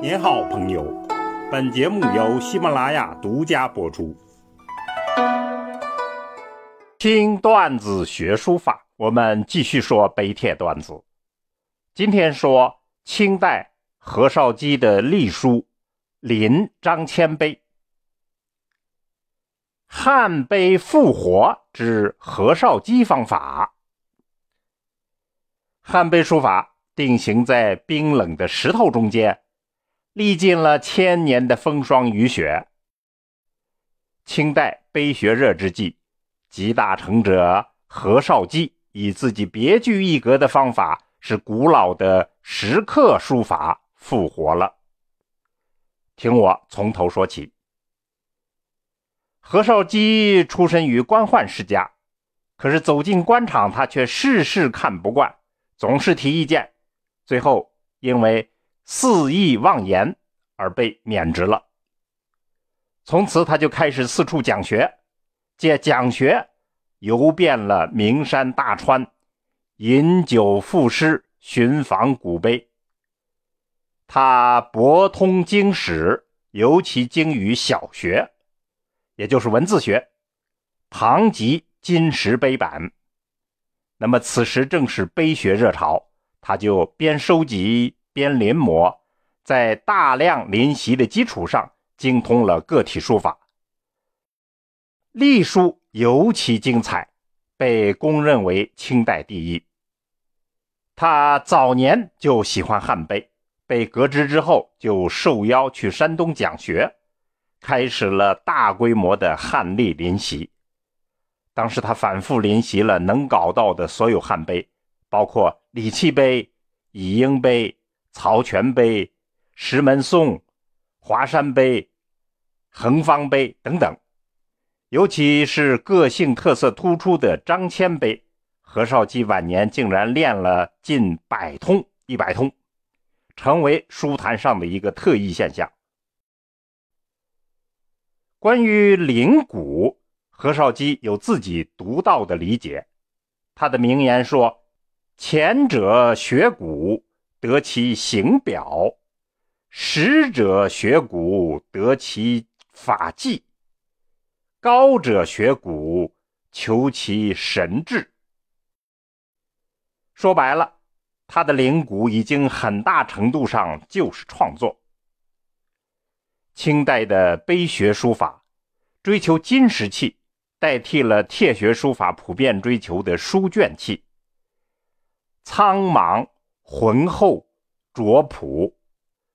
您好，朋友。本节目由喜马拉雅独家播出。听段子学书法，我们继续说碑帖段子。今天说清代何绍基的隶书《临张骞碑》。汉碑复活之何绍基方法。汉碑书法定型在冰冷的石头中间。历尽了千年的风霜雨雪，清代碑学热之际，集大成者何绍基以自己别具一格的方法，使古老的石刻书法复活了。听我从头说起。何绍基出身于官宦世家，可是走进官场，他却事事看不惯，总是提意见，最后因为。肆意妄言而被免职了。从此，他就开始四处讲学，借讲学游遍了名山大川，饮酒赋诗，寻访古碑。他博通经史，尤其精于小学，也就是文字学，旁集金石碑版。那么，此时正是碑学热潮，他就边收集。边临摹，在大量临习的基础上，精通了个体书法。隶书尤其精彩，被公认为清代第一。他早年就喜欢汉碑，被革职之后，就受邀去山东讲学，开始了大规模的汉隶临习。当时他反复临习了能搞到的所有汉碑，包括李器碑、乙英碑。曹全碑、石门颂、华山碑、恒方碑等等，尤其是个性特色突出的张骞碑，何绍基晚年竟然练了近百通、一百通，成为书坛上的一个特异现象。关于灵骨，何绍基有自己独到的理解，他的名言说：“前者学古。”得其形表，实者学古得其法纪；高者学古求其神志。说白了，他的灵骨已经很大程度上就是创作。清代的碑学书法追求金石器，代替了帖学书法普遍追求的书卷气，苍茫。浑厚、拙朴，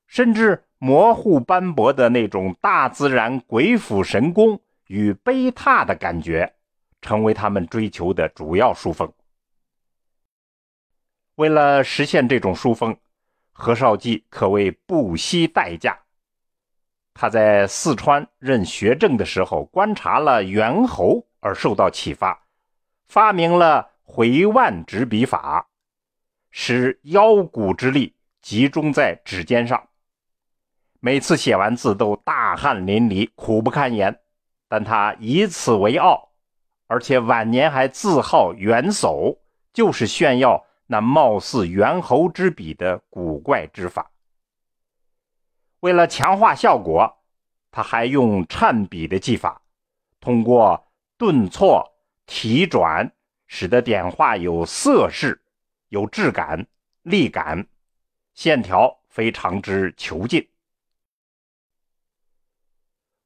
甚至模糊斑驳的那种大自然鬼斧神工与碑拓的感觉，成为他们追求的主要书风。为了实现这种书风，何绍基可谓不惜代价。他在四川任学政的时候，观察了猿猴而受到启发，发明了回腕执笔法。使腰骨之力集中在指尖上，每次写完字都大汗淋漓、苦不堪言，但他以此为傲，而且晚年还自号猿叟，就是炫耀那貌似猿猴之笔的古怪之法。为了强化效果，他还用颤笔的技法，通过顿挫、提转，使得点画有色势。有质感、力感，线条非常之遒劲。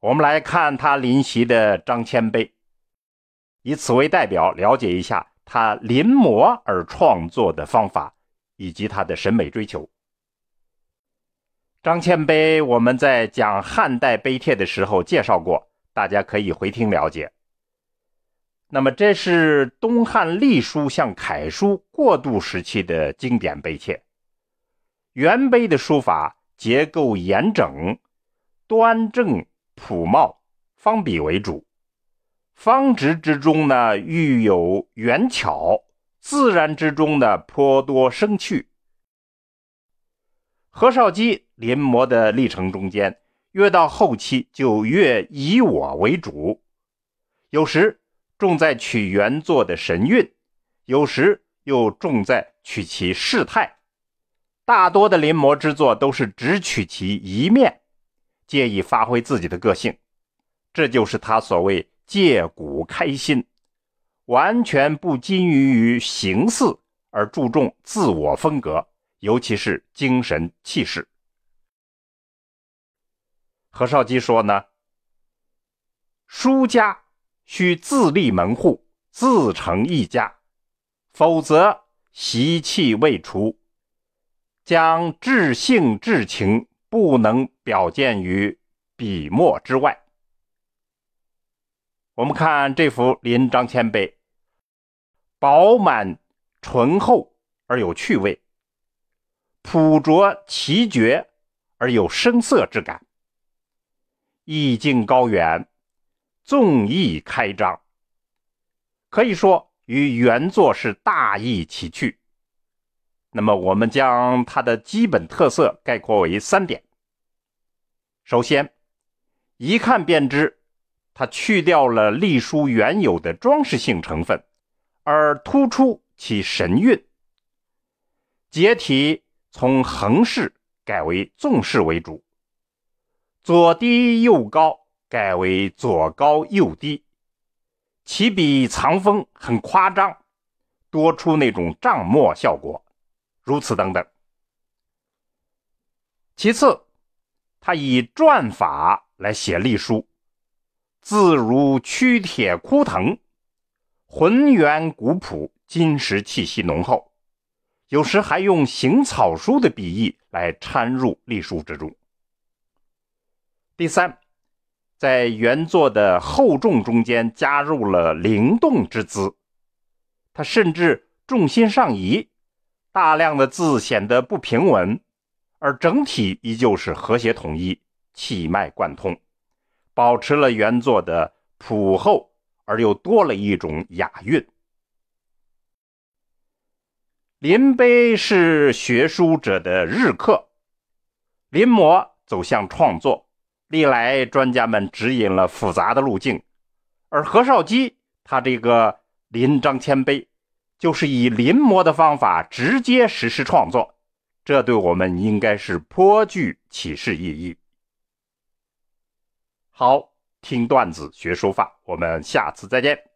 我们来看他临习的张骞碑，以此为代表，了解一下他临摹而创作的方法以及他的审美追求。张骞碑我们在讲汉代碑帖的时候介绍过，大家可以回听了解。那么，这是东汉隶书向楷书过渡时期的经典碑帖。原碑的书法结构严整、端正朴茂，方笔为主。方直之中呢，寓有圆巧；自然之中呢，颇多生趣。何绍基临摹的历程中间，越到后期就越以我为主，有时。重在取原作的神韵，有时又重在取其事态，大多的临摹之作都是只取其一面，借以发挥自己的个性，这就是他所谓借古开新，完全不拘于于形似，而注重自我风格，尤其是精神气势。何绍基说呢：“书家需自立门户，自成一家，否则习气未除。”将至性至情不能表现于笔墨之外。我们看这幅临张骞碑，饱满醇厚而有趣味，朴拙奇绝而有声色之感，意境高远，纵意开张，可以说与原作是大异其趣。那么，我们将它的基本特色概括为三点。首先，一看便知，它去掉了隶书原有的装饰性成分，而突出其神韵。结体从横式改为纵式为主，左低右高改为左高右低，起笔藏锋很夸张，多出那种胀墨效果。如此等等。其次，他以篆法来写隶书，字如曲铁枯藤，浑圆古朴，金石气息浓厚。有时还用行草书的笔意来掺入隶书之中。第三，在原作的厚重中间加入了灵动之姿，他甚至重心上移。大量的字显得不平稳，而整体依旧是和谐统一、气脉贯通，保持了原作的朴厚，而又多了一种雅韵。临碑是学书者的日课，临摹走向创作，历来专家们指引了复杂的路径，而何绍基他这个临张谦卑。就是以临摹的方法直接实施创作，这对我们应该是颇具启示意义。好，听段子学书法，我们下次再见。